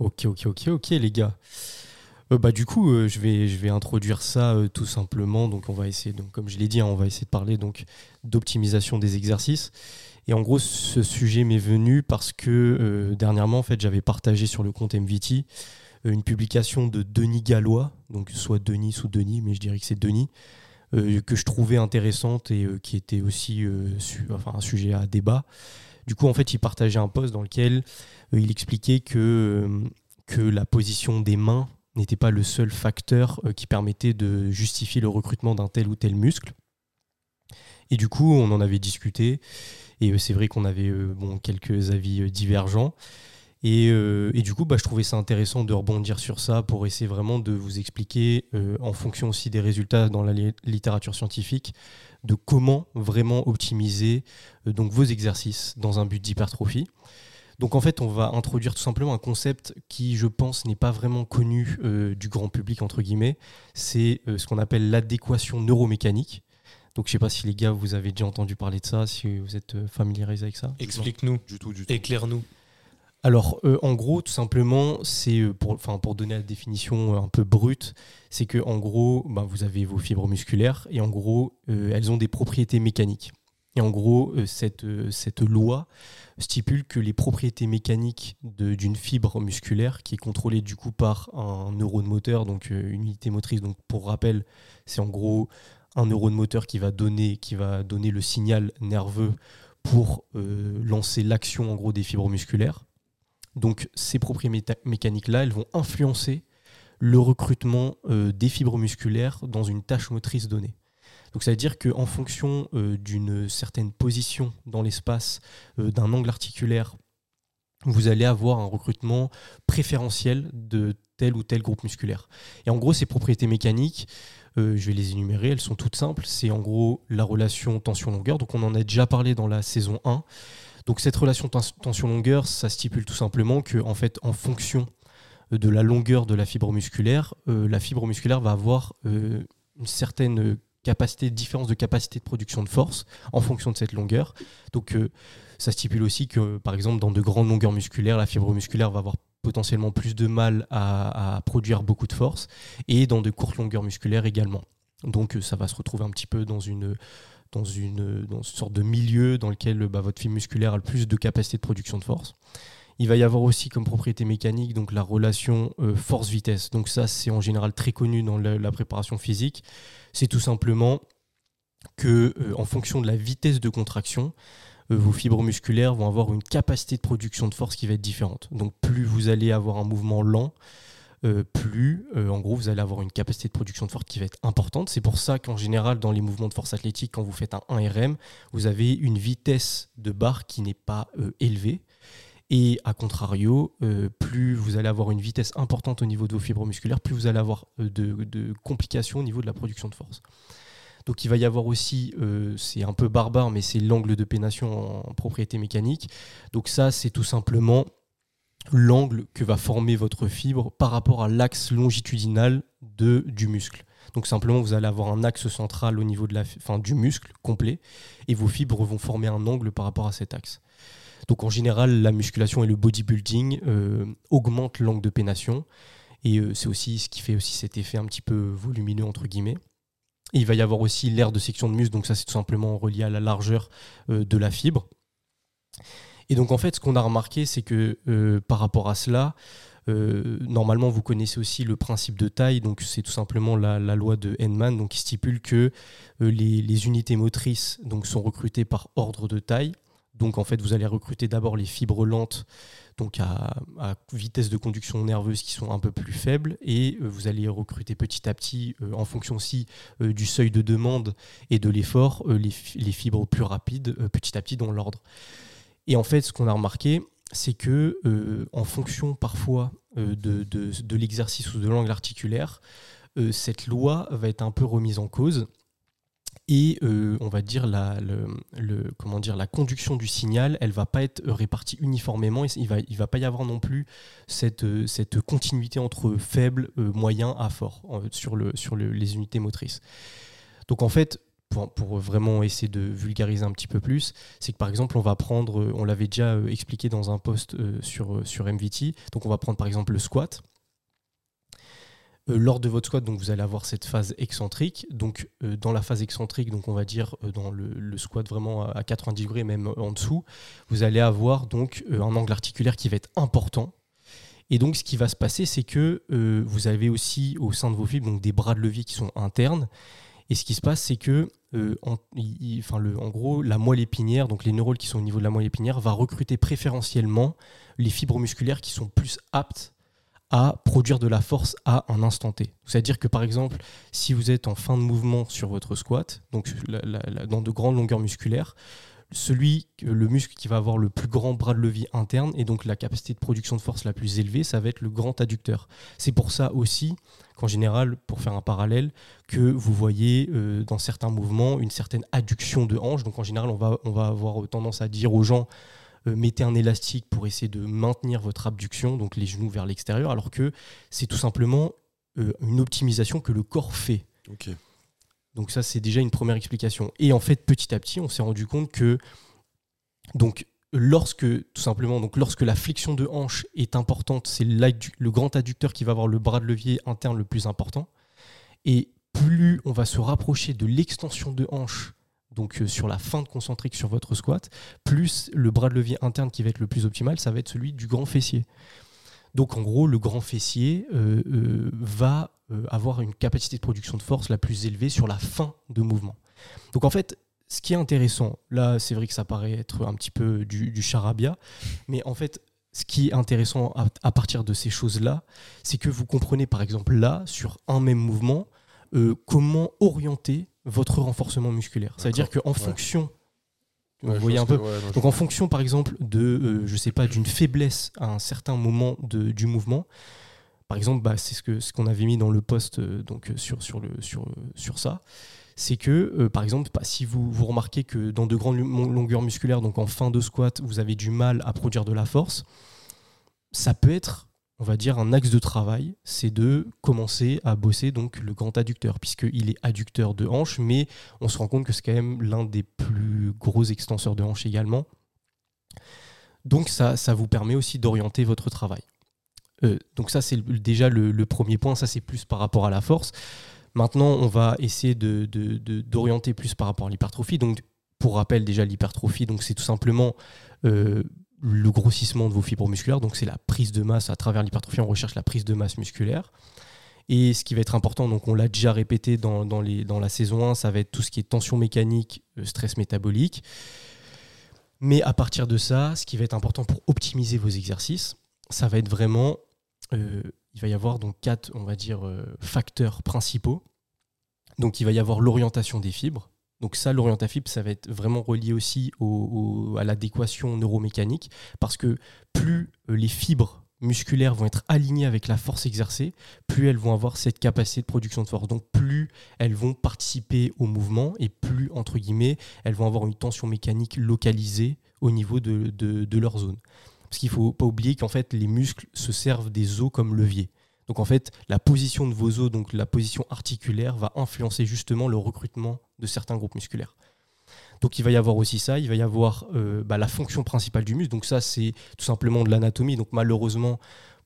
Ok, ok, ok, ok, les gars. Euh, bah, du coup, euh, je, vais, je vais introduire ça euh, tout simplement. Donc, on va essayer, donc, comme je l'ai dit, hein, on va essayer de parler d'optimisation des exercices. Et en gros, ce sujet m'est venu parce que dernièrement, en fait, j'avais partagé sur le compte MVT une publication de Denis Gallois, donc soit Denis ou Denis, mais je dirais que c'est Denis, que je trouvais intéressante et qui était aussi enfin, un sujet à débat. Du coup, en fait, il partageait un post dans lequel il expliquait que, que la position des mains n'était pas le seul facteur euh, qui permettait de justifier le recrutement d'un tel ou tel muscle. Et du coup, on en avait discuté, et euh, c'est vrai qu'on avait euh, bon, quelques avis divergents. Et, du coup, bah, je trouvais ça intéressant de rebondir sur ça pour essayer vraiment de vous expliquer, en fonction aussi des résultats dans la littérature scientifique, de comment vraiment optimiser donc vos exercices dans un but d'hypertrophie. Donc en fait, on va introduire tout simplement un concept qui, je pense, n'est pas vraiment connu euh, du grand public, entre guillemets. C'est euh, ce qu'on appelle l'adéquation neuromécanique. Donc je ne sais pas si les gars, vous avez déjà entendu parler de ça, si vous êtes euh, familiarisé avec ça. Explique-nous. Du tout, du tout. Éclaire-nous. Alors, en gros, tout simplement, c'est pour, pour donner la définition un peu brute, c'est que en gros, bah, vous avez vos fibres musculaires et en gros, elles ont des propriétés mécaniques. Et en gros, cette, cette loi stipule que les propriétés mécaniques d'une fibre musculaire, qui est contrôlée du coup par un neurone moteur, donc euh, une unité motrice, donc pour rappel, c'est en gros un neurone moteur qui va donner, qui va donner le signal nerveux pour euh, lancer l'action en gros des fibres musculaires. Donc ces propriétés mécaniques-là, elles vont influencer le recrutement euh, des fibres musculaires dans une tâche motrice donnée. Donc ça veut dire qu'en fonction euh, d'une certaine position dans l'espace, euh, d'un angle articulaire, vous allez avoir un recrutement préférentiel de tel ou tel groupe musculaire. Et en gros, ces propriétés mécaniques, je vais les énumérer, elles sont toutes simples. C'est en gros la relation tension-longueur. Donc on en a déjà parlé dans la saison 1. Donc cette relation tension-longueur, ça stipule tout simplement que en fait, en fonction de la longueur de la fibre musculaire, la fibre musculaire va avoir une certaine capacité, différence de capacité de production de force en fonction de cette longueur. Donc euh, ça stipule aussi que par exemple dans de grandes longueurs musculaires, la fibre musculaire va avoir potentiellement plus de mal à, produire beaucoup de force et dans de courtes longueurs musculaires également. Donc euh, ça va se retrouver un petit peu dans une dans une, sorte de milieu dans lequel bah, votre fibre musculaire a le plus de capacité de production de force. Il va y avoir aussi comme propriété mécanique donc la relation euh, force-vitesse. Donc ça, c'est en général très connu dans la, préparation physique. C'est tout simplement que euh, en fonction de la vitesse de contraction, euh, vos fibres musculaires vont avoir une capacité de production de force qui va être différente. Donc plus vous allez avoir un mouvement lent, plus en gros vous allez avoir une capacité de production de force qui va être importante. C'est pour ça qu'en général dans les mouvements de force athlétique, quand vous faites un 1 RM, vous avez une vitesse de barre qui n'est pas élevée. Et à contrario, euh, plus vous allez avoir une vitesse importante au niveau de vos fibres musculaires, plus vous allez avoir euh, de, complications au niveau de la production de force. Donc il va y avoir aussi, euh, c'est un peu barbare, mais c'est l'angle de pénation en, propriété mécanique. Donc ça, c'est tout simplement l'angle que va former votre fibre par rapport à l'axe longitudinal de, du muscle. Donc simplement, vous allez avoir un axe central au niveau de la, fin, du muscle complet, et vos fibres vont former un angle par rapport à cet axe. Donc en général, la musculation et le bodybuilding euh, augmentent l'angle de pénation. Et euh, c'est aussi ce qui fait aussi cet effet un petit peu volumineux, entre guillemets. il va y avoir aussi l'air de section de muscle, donc ça c'est tout simplement relié à la largeur euh, de la fibre. Et donc en fait, ce qu'on a remarqué, c'est que par rapport à cela, normalement, vous connaissez aussi le principe de taille, donc c'est tout simplement la, loi de Henman, donc qui stipule que les, les, unités motrices donc, sont recrutées par ordre de taille. Donc en fait, vous allez recruter d'abord les fibres lentes, donc à, vitesse de conduction nerveuse qui sont un peu plus faibles, et euh, vous allez recruter petit à petit, euh, en fonction aussi euh, du seuil de demande et de l'effort, les, fibres plus rapides, petit à petit dans l'ordre. Et en fait, ce qu'on a remarqué, c'est que en fonction parfois de, de l'exercice ou de l'angle articulaire, cette loi va être un peu remise en cause et euh, on va dire la, le, comment dire la conduction du signal, elle va pas être répartie uniformément. Et il va il va pas y avoir non plus cette, cette continuité entre faible, euh, moyen à fort sur, le, sur les unités motrices. Donc en fait, pour, vraiment essayer de vulgariser un petit peu plus, c'est que par exemple, on va prendre, on l'avait déjà expliqué dans un post sur, sur MVT, donc on va prendre par exemple le squat. lors de votre squat, donc vous allez avoir cette phase excentrique. Donc dans la phase excentrique, donc on va dire dans le, squat vraiment à 90 degrés, même en dessous, vous allez avoir donc un angle articulaire qui va être important et donc, ce qui va se passer, c'est que euh, vous avez aussi au sein de vos fibres donc, des bras de levier qui sont internes. Et ce qui se passe, c'est que, euh, en, enfin, le, en gros, la moelle épinière, donc les neurones qui sont au niveau de la moelle épinière, va recruter préférentiellement les fibres musculaires qui sont plus aptes à produire de la force à un instant T. C'est-à-dire que par exemple, si vous êtes en fin de mouvement sur votre squat, donc dans de grandes longueurs musculaires, celui, le muscle qui va avoir le plus grand bras de levier interne et donc la capacité de production de force la plus élevée, ça va être le grand adducteur. C'est pour ça aussi qu'en général, pour faire un parallèle, que vous voyez euh, dans certains mouvements une certaine adduction de hanche. Donc en général, on va, on va avoir tendance à dire aux gens euh, mettez un élastique pour essayer de maintenir votre abduction, donc les genoux vers l'extérieur, alors que c'est tout simplement euh, une optimisation que le corps fait. Ok. Donc ça, c'est déjà une première explication. Et en fait, petit à petit, on s'est rendu compte que donc lorsque tout simplement donc lorsque la flexion de hanche est importante, c'est le grand adducteur qui va avoir le bras de levier interne le plus important. Et plus on va se rapprocher de l'extension de hanche, donc euh, sur la fin de concentrique sur votre squat, plus le bras de levier interne qui va être le plus optimal, ça va être celui du grand fessier. Donc en gros, le grand fessier euh, euh, va euh, avoir une capacité de production de force la plus élevée sur la fin de mouvement. Donc en fait, ce qui est intéressant, là c'est vrai que ça paraît être un petit peu du, charabia, mais en fait, ce qui est intéressant à, partir de ces choses-là, c'est que vous comprenez par exemple là, sur un même mouvement, comment orienter votre renforcement musculaire. C'est-à-dire qu'en fonction vous voyez un peu. Donc en fonction, par exemple, de, euh, je sais pas, d'une faiblesse à un certain moment de, du mouvement. Par exemple, bah, c'est ce que ce qu'on avait mis dans le post euh, donc sur sur le sur sur ça. C'est que, euh, par exemple, bah, si vous, vous remarquez que dans de grandes longueurs musculaires, donc en fin de squat, vous avez du mal à produire de la force, ça peut être on va dire, un axe de travail, c'est de commencer à bosser donc le grand adducteur, puisqu'il est adducteur de hanche, mais on se rend compte que c'est quand même l'un des plus gros extenseurs de hanche également. Donc ça, ça vous permet aussi d'orienter votre travail. Euh, donc ça, c'est déjà le, premier point, ça c'est plus par rapport à la force. Maintenant, on va essayer d'orienter plus par rapport à l'hypertrophie. Donc, pour rappel, déjà l'hypertrophie, c'est tout simplement euh, le grossissement de vos fibres musculaires. Donc c'est la prise de masse à travers l'hypertrophie. On recherche la prise de masse musculaire. Et ce qui va être important, donc on l'a déjà répété dans, dans, les, dans, la saison 1, ça va être tout ce qui est tension mécanique, euh, stress métabolique. Mais à partir de ça, ce qui va être important pour optimiser vos exercices, ça va être vraiment, euh, il va y avoir donc quatre, on va dire, euh, facteurs principaux. Donc il va y avoir l'orientation des fibres, donc ça, l'orientafib, ça va être vraiment relié aussi à l'adéquation neuromécanique, parce que plus euh, les fibres musculaires vont être alignées avec la force exercée, plus elles vont avoir cette capacité de production de force. Donc plus elles vont participer au mouvement et plus, entre guillemets, elles vont avoir une tension mécanique localisée au niveau de, de leur zone. Parce qu'il ne faut pas oublier qu'en fait, les muscles se servent des os comme levier. Donc en fait, la position de vos os, donc la position articulaire, va influencer justement le recrutement de certains groupes musculaires. Donc il va y avoir aussi ça, il va y avoir euh, bah, la fonction principale du muscle. Donc ça, c'est tout simplement de l'anatomie. Donc malheureusement,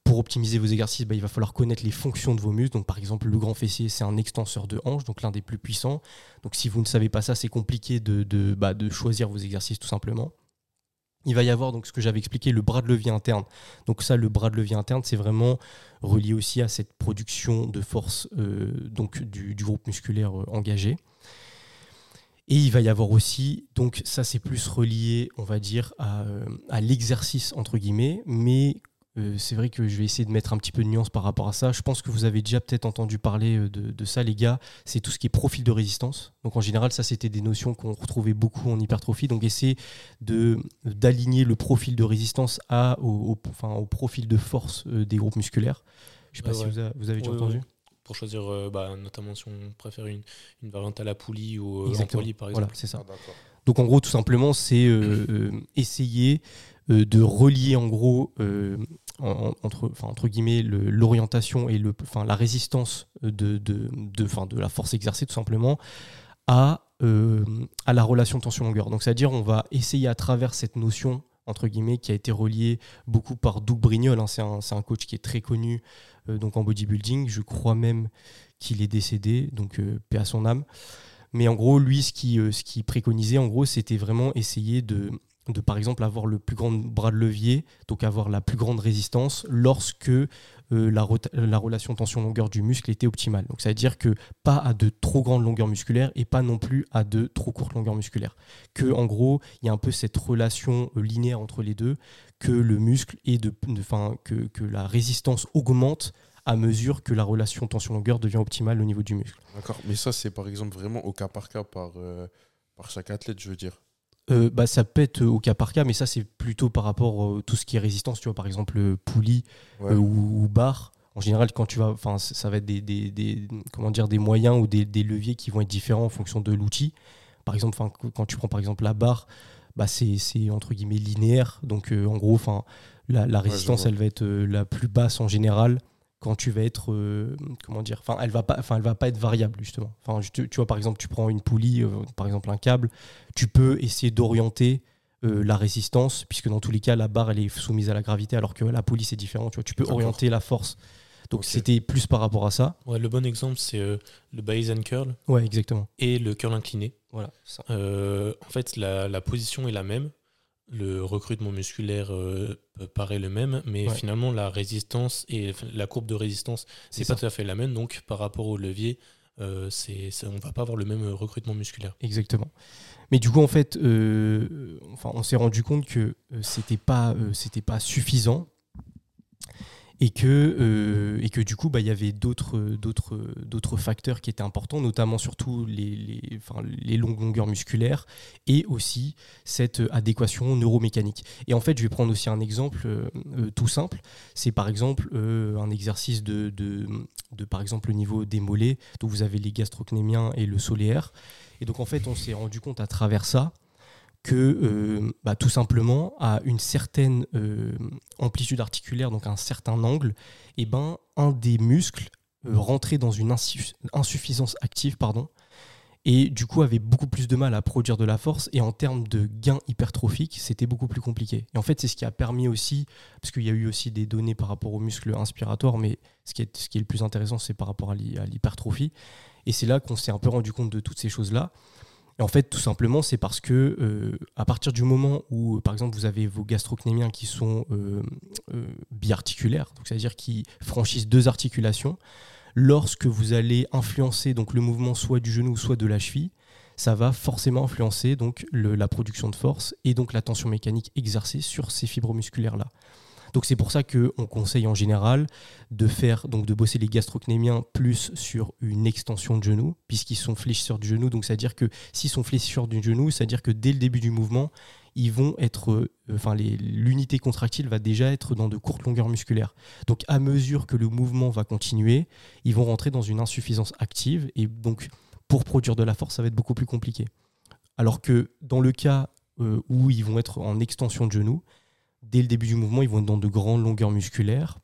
pour optimiser vos exercices, bah, il va falloir connaître les fonctions de vos muscles. Donc par exemple, le grand fessier, c'est un extenseur de hanche, donc l'un des plus puissants. Donc si vous ne savez pas ça, c'est compliqué de, de, bah, de choisir vos exercices tout simplement. Il va y avoir donc ce que j'avais expliqué, le bras de levier interne. Donc ça, le bras de levier interne, c'est vraiment relié aussi à cette production de force euh, donc du, groupe musculaire euh, engagé. Et il va y avoir aussi, donc ça c'est plus relié, on va dire, à, euh, à l'exercice entre guillemets, mais euh, c'est vrai que je vais essayer de mettre un petit peu de nuance par rapport à ça. Je pense que vous avez déjà peut-être entendu parler euh, de, ça, les gars. C'est tout ce qui est profil de résistance. Donc en général, ça c'était des notions qu'on retrouvait beaucoup en hypertrophie. Donc essayer de d'aligner le profil de résistance à, au, enfin, au profil de force euh, des groupes musculaires. Je ne sais pas si vous, avez déjà entendu. Pour choisir, bah, notamment si on préfère une, une, variante à la poulie ou en poulie, par exemple. Voilà, c'est ça. Ah, Donc en gros, tout simplement, c'est essayer de relier en gros entre, entre guillemets l'orientation et le, la résistance de, de, de, de, la force exercée tout simplement à à la relation tension-longueur. Donc c'est-à-dire on va essayer à travers cette notion entre guillemets, qui a été reliée beaucoup par Doug Brignol. Hein. c'est un, coach qui est très connu donc en bodybuilding. Je crois même qu'il est décédé, donc paix à son âme. Mais en gros, lui, ce qui, ce qui préconisait, en gros, c'était vraiment essayer de par exemple avoir le plus grand bras de levier, donc avoir la plus grande résistance lorsque euh, la, la, relation tension-longueur du muscle était optimale. Donc ça veut dire que pas à de trop grandes longueurs musculaires et pas non plus à de trop courtes longueurs musculaires. Que en gros, il y a un peu cette relation euh, linéaire entre les deux, que le muscle et de, que, que la résistance augmente à mesure que la relation tension-longueur devient optimale au niveau du muscle. D'accord, mais ça c'est par exemple vraiment au cas par cas par, euh, par chaque athlète, je veux dire. Euh, bah, ça peut être au cas par cas, mais ça, c'est plutôt par rapport à tout ce qui est résistance. Tu vois, par exemple, euh, poulie euh, ou, barre. En général, quand tu vas, enfin, ça va être des, des, des, comment dire, des moyens ou des, des, leviers qui vont être différents en fonction de l'outil. Par exemple, quand tu prends par exemple la barre, bah, c'est entre guillemets linéaire. Donc, en gros, enfin, la, la résistance, elle va être la plus basse en général quand tu vas être euh, comment dire enfin elle va pas enfin elle va pas être variable justement. Enfin tu, vois par exemple tu prends une poulie euh, par exemple un câble tu peux essayer d'orienter euh, la résistance puisque dans tous les cas la barre elle est soumise à la gravité alors que la poulie c'est différent tu vois. Tu peux orienter la force. Donc c'était plus par rapport à ça. Ouais, le bon exemple c'est le base and curl. Ouais exactement. Et le curl incliné. Voilà en fait la, la position est la même le recrutement musculaire euh, paraît le même, mais finalement la résistance et la courbe de résistance, c'est pas tout à fait la même. Donc par rapport au levier, euh, c'est, on va pas avoir le même recrutement musculaire. Exactement. Mais du coup, en fait, euh, enfin, on s'est rendu compte que c'était pas, c'était pas suffisant et que, euh, et que du coup, bah, il y avait d'autres, facteurs qui étaient importants, notamment surtout les, les, les longueurs musculaires et aussi cette adéquation neuromécanique. Et en fait, je vais prendre aussi un exemple euh, euh, tout simple. C'est par exemple un exercice de, de, de, par exemple, le niveau des mollets. Donc vous avez les gastrocnémiens et le solaire. Et donc en fait, on s'est rendu compte à travers ça que euh, bah, tout simplement à une certaine euh, amplitude articulaire, donc à un certain angle, et eh ben, un des muscles euh, rentrait dans une insuffisance active, pardon, et du coup avait beaucoup plus de mal à produire de la force, et en termes de gain hypertrophique, c'était beaucoup plus compliqué. Et en fait, c'est ce qui a permis aussi, parce qu'il y a eu aussi des données par rapport aux muscles inspiratoires, mais ce qui est, ce qui est le plus intéressant, c'est par rapport à l'hypertrophie, et c'est là qu'on s'est un peu rendu compte de toutes ces choses-là. Et en fait, tout simplement, c'est parce que euh, à partir du moment où, par exemple, vous avez vos gastrocnémiens qui sont euh, euh, biarticulaires, c'est-à-dire qui franchissent deux articulations, lorsque vous allez influencer donc le mouvement soit du genou soit de la cheville, ça va forcément influencer donc la production de force et donc la tension mécanique exercée sur ces fibres musculaires là. Donc c'est pour ça qu'on conseille en général de faire donc de bosser les gastrocnémiens plus sur une extension de genou, puisqu'ils sont fléchisseurs du genou. Donc c'est-à-dire que s'ils sont fléchisseurs du genou, c'est-à-dire que dès le début du mouvement, ils vont être, euh, enfin l'unité contractile va déjà être dans de courtes longueurs musculaires. Donc à mesure que le mouvement va continuer, ils vont rentrer dans une insuffisance active et donc pour produire de la force, ça va être beaucoup plus compliqué. Alors que dans le cas euh, où ils vont être en extension de genou, dès le début du mouvement, ils vont être dans de grandes longueurs musculaires.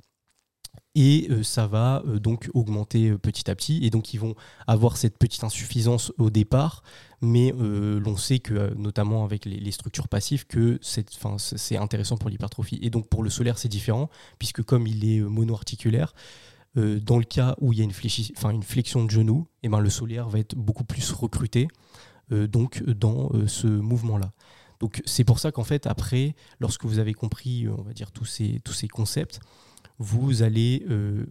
Et euh, ça va euh, donc augmenter euh, petit à petit. Et donc ils vont avoir cette petite insuffisance au départ. Mais l'on sait que, notamment avec les, structures passives, que c'est intéressant pour l'hypertrophie. Et donc pour le solaire, c'est différent, puisque comme il est monoarticulaire, dans le cas où il y a une, flexion de genou, eh ben, le solaire va être beaucoup plus recruté donc dans ce mouvement-là. Donc c'est pour ça qu'en fait, après, lorsque vous avez compris, euh, on va dire, tous ces, concepts, vous allez, euh,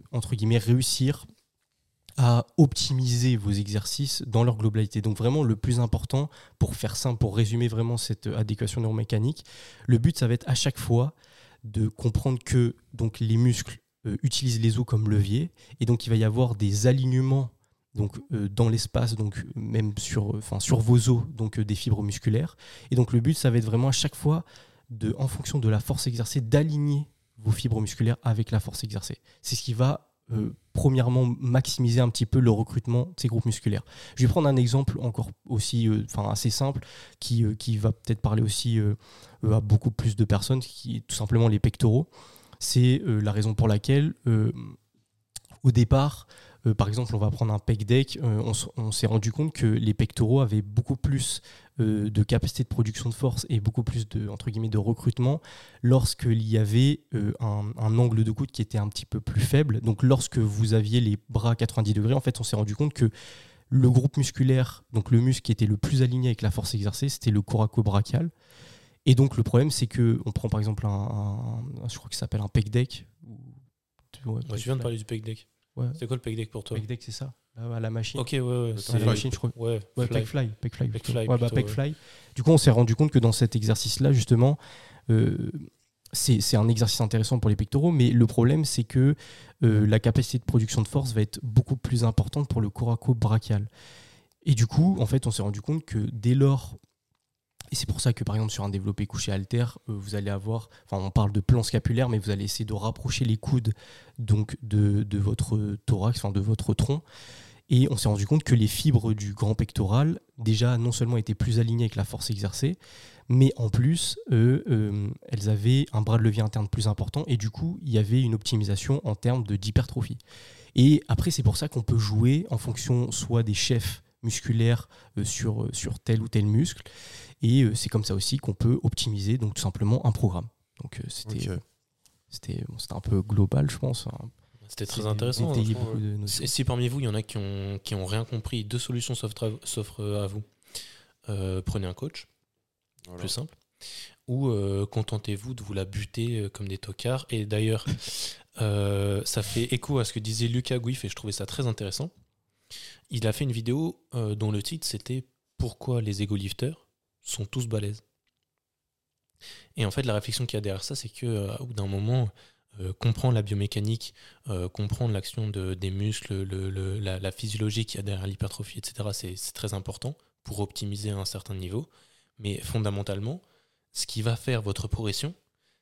réussir à optimiser vos exercices dans leur globalité. Donc vraiment, le plus important, pour faire simple, pour résumer vraiment cette adéquation neuromécanique, le but, ça va être à chaque fois de comprendre que donc, les muscles euh, utilisent les os comme levier, et donc il va y avoir des alignements donc euh, dans l'espace, donc même sur, enfin, sur vos os, donc euh, des fibres musculaires. Et donc le but, ça va être vraiment à chaque fois, de, en fonction de la force exercée, d'aligner vos fibres musculaires avec la force exercée. C'est ce qui va euh, premièrement maximiser un petit peu le recrutement de ces groupes musculaires. Je vais prendre un exemple encore aussi enfin assez simple qui, qui va peut-être parler aussi à beaucoup plus de personnes, qui est tout simplement les pectoraux. C'est la raison pour laquelle au départ, euh, par exemple, on va prendre un pec deck, euh, on, s'est rendu compte que les pectoraux avaient beaucoup plus euh, de capacité de production de force et beaucoup plus de, entre guillemets, de recrutement lorsqu'il y avait un, angle de coude qui était un petit peu plus faible. Donc lorsque vous aviez les bras à 90 degrés, en fait, on s'est rendu compte que le groupe musculaire, donc le muscle qui était le plus aligné avec la force exercée, c'était le coraco-brachial. Et donc le problème, c'est que on prend par exemple un, je crois ça s'appelle un pec deck. je viens de parler du pec deck. C'est quoi le peg deck pour toi Peg deck, c'est ça à la machine. Ok, ouais, ouais. À la machine, je crois. Ouais, ouais fly. ouais, bah, fly. Du coup, on s'est rendu compte que dans cet exercice-là, justement, euh, c'est un exercice intéressant pour les pectoraux, mais le problème, c'est que euh, la capacité de production de force va être beaucoup plus importante pour le coraco-brachial. Et du coup, en fait, on s'est rendu compte que dès lors et c'est pour ça que par exemple sur un développé couché alter, euh, vous allez avoir, enfin on parle de plan scapulaire, mais vous allez essayer de rapprocher les coudes donc de, votre thorax, enfin de votre tronc. Et on s'est rendu compte que les fibres du grand pectoral, déjà non seulement étaient plus alignées avec la force exercée, mais en plus, euh, elles avaient un bras de levier interne plus important, et du coup, il y avait une optimisation en termes d'hypertrophie. Et après, c'est pour ça qu'on peut jouer en fonction soit des chefs musculaires euh, sur, sur tel ou tel muscle, et euh, c'est comme ça aussi qu'on peut optimiser donc tout simplement un programme. Donc euh, c'était euh, c'était un peu global, je pense. Hein. C'était très intéressant. Si parmi vous, il y en a qui ont, qui ont rien compris, deux solutions s'offrent à vous. prenez un coach, plus simple. Ou contentez-vous de vous la buter comme des tocards. Et d'ailleurs, ça fait écho à ce que disait Lucas Guif et je trouvais ça très intéressant. Il a fait une vidéo dont le titre c'était Pourquoi les ego-lifters sont tous balèzes. Et en fait, la réflexion qu'il y a derrière ça, c'est que euh, bout d'un moment, euh, comprendre la biomécanique, euh, comprendre l'action de, des muscles, le, la, physiologie qu'il y a derrière l'hypertrophie, etc., c'est très important pour optimiser à un certain niveau. Mais fondamentalement, ce qui va faire votre progression,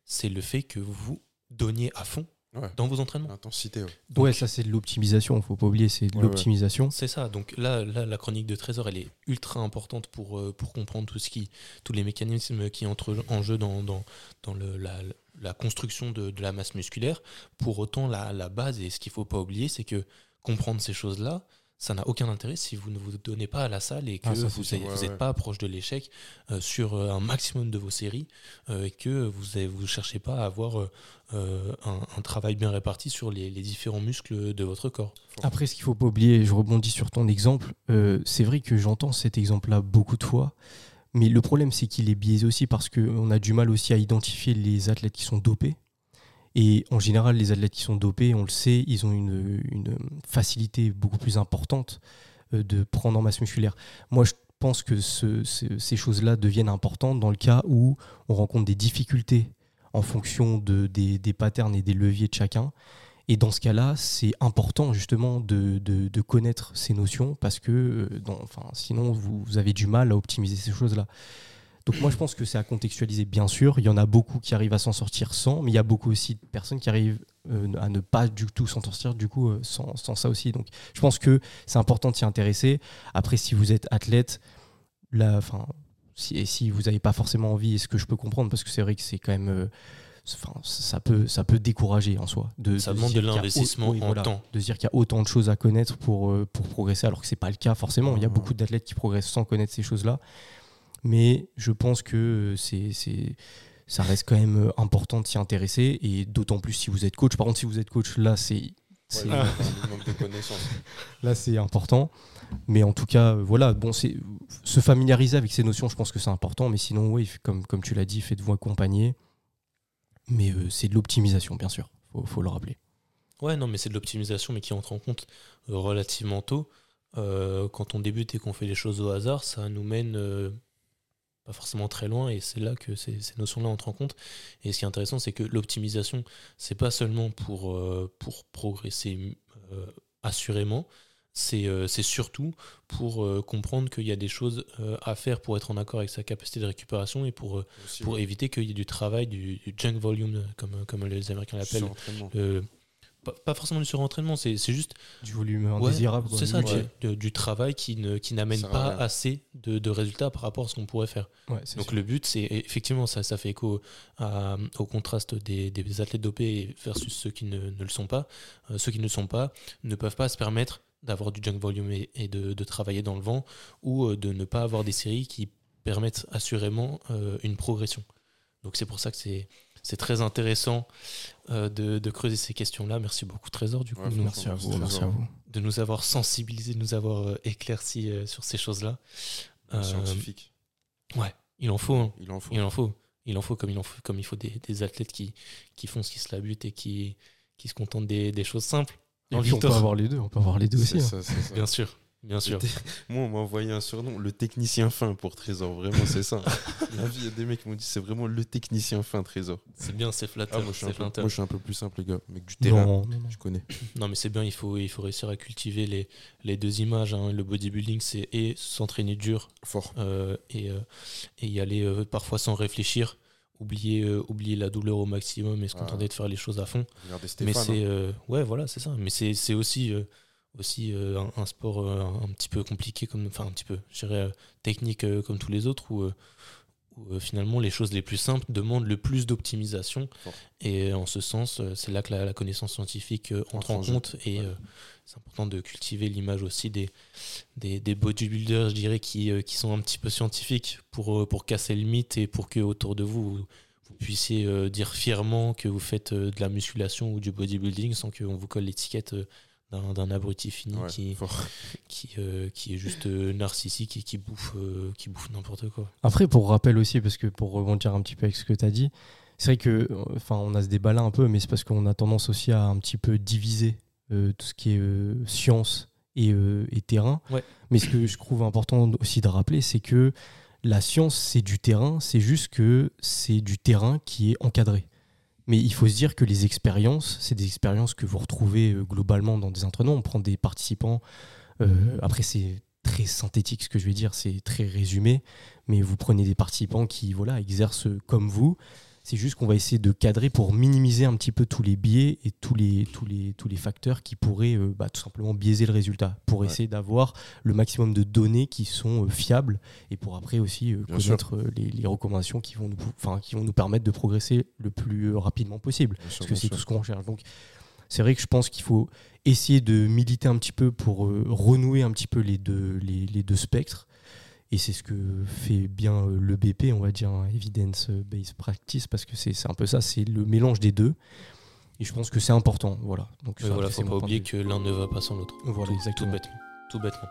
c'est le fait que vous donniez à fond dans vos entraînements. Intensité. Ouais, ça c'est de l'optimisation, il faut pas oublier, c'est de l'optimisation. C'est ça, donc là, là, la chronique de Trésor, elle est ultra importante pour, euh, pour comprendre tout ce qui, tous les mécanismes qui entrent en jeu dans, dans, dans le, la, la, construction de, de, la masse musculaire. Pour autant, la, la base, et ce qu'il faut pas oublier, c'est que comprendre ces choses-là, ça n'a aucun intérêt si vous ne vous donnez pas à la salle et que ah, vous n'êtes pas proche de l'échec euh, sur euh, un maximum de vos séries euh, et que vous ne vous cherchez pas à avoir un, travail bien réparti sur les, différents muscles de votre corps. Après, ce qu'il ne faut pas oublier, je rebondis sur ton exemple, c'est vrai que j'entends cet exemple-là beaucoup de fois. Mais le problème, c'est qu'il est biaisé aussi parce qu'on a du mal aussi à identifier les athlètes qui sont dopés. Et en général, les athlètes qui sont dopés, on le sait, ils ont une, facilité beaucoup plus importante euh, de prendre en masse musculaire. Moi, je pense que ces choses-là deviennent importantes dans le cas où on rencontre des difficultés en fonction de, des, patterns et des leviers de chacun. Et dans ce cas-là, c'est important justement de, connaître ces notions parce que euh, sinon, vous, avez du mal à optimiser ces choses-là. Donc moi je pense que c'est à contextualiser bien sûr. Il y en a beaucoup qui arrivent à s'en sortir sans, mais il y a beaucoup aussi de personnes qui arrivent euh, à ne pas du tout s'en sortir du coup euh, sans, ça aussi. Donc je pense que c'est important de s'y intéresser. Après si vous êtes athlète, là, enfin si, si vous n'avez pas forcément envie, est ce que je peux comprendre? Parce que c'est vrai que c'est quand même euh, Enfin, ça peut ça peut décourager en soi de ça demande de l'investissement en temps de dire qu'il y a autant de choses à connaître pour pour progresser alors que c'est pas le cas forcément il y a beaucoup d'athlètes qui progressent sans connaître ces choses là mais je pense que c'est, ça reste quand même euh, important de s'y intéresser, et d'autant plus si vous êtes coach. Par contre, si vous êtes coach, là, c'est. là, c'est important. Mais en tout cas, euh, voilà, bon, c'est se familiariser avec ces notions, je pense que c'est important. Mais sinon, oui, comme, comme tu l'as dit, faites-vous accompagner. Mais euh, c'est de l'optimisation, bien sûr. Faut, faut le rappeler. Ouais, non, mais c'est de l'optimisation, mais qui entre en compte relativement tôt. quand on débute et qu'on fait les choses au hasard, ça nous mène pas forcément très loin et c'est là que ces, notions-là entrent en compte. Et ce qui est intéressant, c'est que l'optimisation, c'est pas seulement pour, euh, pour progresser euh, assurément, euh, c'est surtout pour comprendre qu'il y a des choses à faire pour être en accord avec sa capacité de récupération et pour, pour éviter qu'il y ait du travail, du, junk volume, comme, comme les Américains l'appellent pas, forcément du surentraînement, c'est juste du volume indésirable. c'est ça, du, travail qui ne qui n'amène pas assez de, de, résultats par rapport à ce qu'on pourrait faire. Donc le but, c'est effectivement ça, ça fait écho au contraste des, des, athlètes dopés versus ceux qui ne, ne le sont pas. Euh, ceux qui ne le sont pas ne peuvent pas se permettre d'avoir du junk volume et, de, de, travailler dans le vent ou euh, de ne pas avoir des séries qui permettent assurément euh, une progression. Donc c'est pour ça que c'est c'est très intéressant euh, de, creuser ces questions-là. Merci beaucoup, Trésor, du coup. merci, à vous, merci à vous. De nous avoir sensibilisés, de nous avoir euh, éclaircis euh, sur ces choses-là. Scientifique. Ouais, il en faut. Hein. Il en faut. Il en faut. Il en faut comme il, en faut, comme il faut des, athlètes qui, qui font ce qui se la butent et qui, qui se contentent des, choses simples. on peut avoir les deux, on peut avoir les deux aussi. Hein. Bien sûr. Bien sûr. Moi, on m'a envoyé un surnom, le technicien fin pour Trésor. Vraiment, c'est ça. La vie, il y a des mecs qui m'ont dit c'est vraiment le technicien fin Trésor. C'est bien, c'est flatteur. Ah, moi, je suis un peu plus simple, les gars. Mec du terrain, je connais. Non, mais c'est bien, il faut, il faut réussir à cultiver les, les deux images. Hein. Le bodybuilding, c'est et s'entraîner dur. Fort. Euh, et, euh, et, y aller euh, parfois sans réfléchir. Oublier, oublier la douleur au maximum et se contenter de faire les choses à fond. mais c'est. Hein. ouais, voilà, c'est ça. Mais c'est aussi aussi euh, un, sport euh, un, petit peu compliqué, comme, enfin un petit peu, je dirais euh, technique comme tous les autres, où, finalement les choses les plus simples demandent le plus d'optimisation. Et en ce sens, c'est là que la, connaissance scientifique entre en, compte. Et c'est important de cultiver l'image aussi des, des, des, bodybuilders, je dirais, qui, qui sont un petit peu scientifiques pour, pour casser le mythe et pour que autour de vous, vous, vous puissiez dire fièrement que vous faites de la musculation ou du bodybuilding sans qu'on vous colle l'étiquette d'un abruti fini qui, qui, euh, qui, est juste euh, narcissique et qui bouffe, euh, qui bouffe n'importe quoi. Après, pour rappel aussi, parce que pour rebondir un petit peu avec ce que tu as dit, c'est vrai que, enfin, on a ce débat là un peu, mais c'est parce qu'on a tendance aussi à un petit peu diviser tout ce qui est science et, et terrain. Mais ce que je trouve important aussi de rappeler, c'est que la science, c'est du terrain, c'est juste que c'est du terrain qui est encadré. Mais il faut se dire que les expériences, c'est des expériences que vous retrouvez euh, globalement dans des entraînements. On prend des participants. Euh, après, c'est très synthétique ce que je vais dire, c'est très résumé. Mais vous prenez des participants qui voilà, exercent comme vous c'est juste qu'on va essayer de cadrer pour minimiser un petit peu tous les biais et tous les, tous les, tous les facteurs qui pourraient euh, bah, tout simplement biaiser le résultat, pour essayer d'avoir le maximum de données qui sont euh, fiables et pour après aussi euh, connaître les, recommandations qui vont, nous, qui vont nous permettre de progresser le plus rapidement possible. parce que c'est tout ce qu'on recherche. Donc, c'est vrai que je pense qu'il faut essayer de militer un petit peu pour renouer un petit peu les deux, les, les deux spectres et c'est ce que fait bien euh, le BP, on va dire, hein, Evidence-Based Practice, parce que c'est un peu ça, c'est le mélange des deux. Et je pense que c'est important. Voilà. Donc, il ne faut pas oublier que l'un ne va pas sans l'autre. Voilà, exactement. Tout bêtement. Tout bêtement.